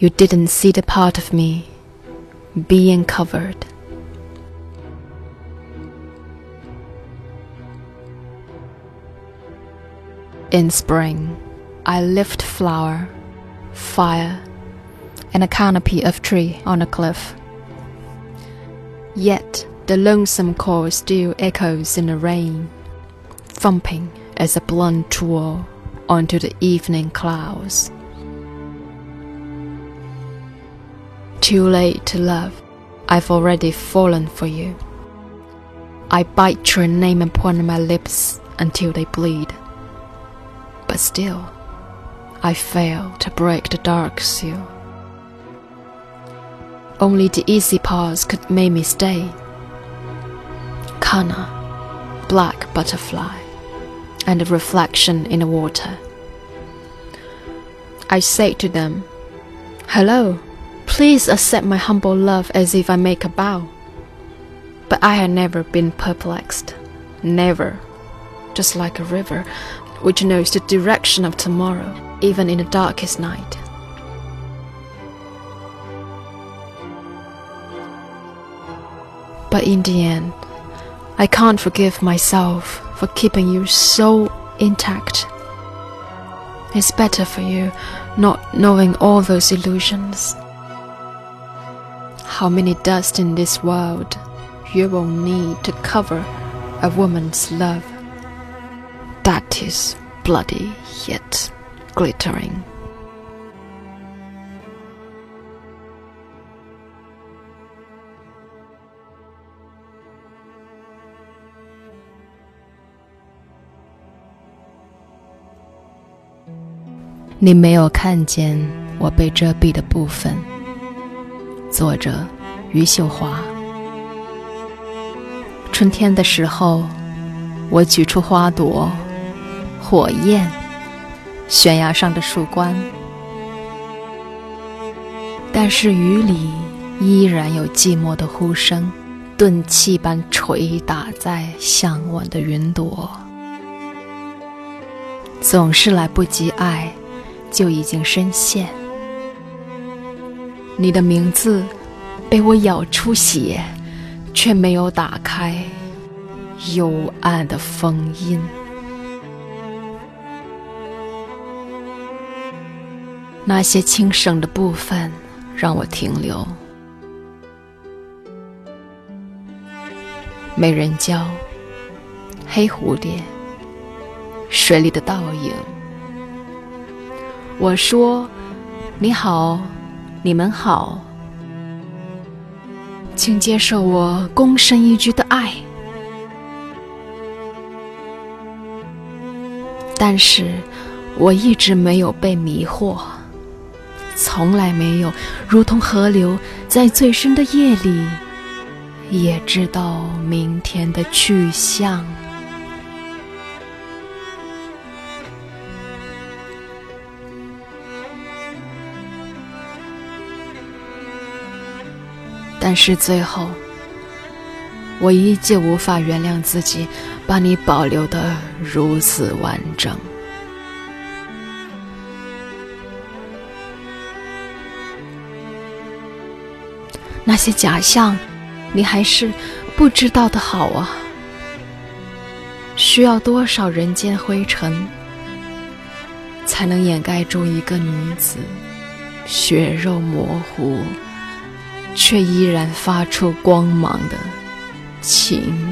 You didn't see the part of me being covered. In spring, I lift flower, fire, and a canopy of tree on a cliff. Yet the lonesome call still echoes in the rain, thumping as a blunt tool onto the evening clouds. Too late to love, I've already fallen for you. I bite your name upon my lips until they bleed. But still, I fail to break the dark seal. Only the easy pause could make me stay. Canna, black butterfly, and a reflection in the water. I say to them, Hello, please accept my humble love as if I make a bow. But I had never been perplexed, never, just like a river which knows the direction of tomorrow, even in the darkest night. But in the end, I can't forgive myself for keeping you so intact. It's better for you not knowing all those illusions How many dust in this world you will need to cover a woman's love? That is bloody yet glittering. 你没有看见我被遮蔽的部分。 作者：余秀华。春天的时候，我取出花朵。火焰，悬崖上的树冠，但是雨里依然有寂寞的呼声，钝器般捶打在向晚的云朵。总是来不及爱，就已经深陷。你的名字被我咬出血，却没有打开幽暗的封印。那些轻省的部分让我停留。美人蕉，黑蝴蝶，水里的倒影。我说：“你好，你们好，请接受我躬身一鞠的爱。”但是，我一直没有被迷惑。从来没有，如同河流，在最深的夜里，也知道明天的去向。但是最后，我依旧无法原谅自己，把你保留的如此完整。那些假象，你还是不知道的好啊！需要多少人间灰尘，才能掩盖住一个女子血肉模糊，却依然发出光芒的情？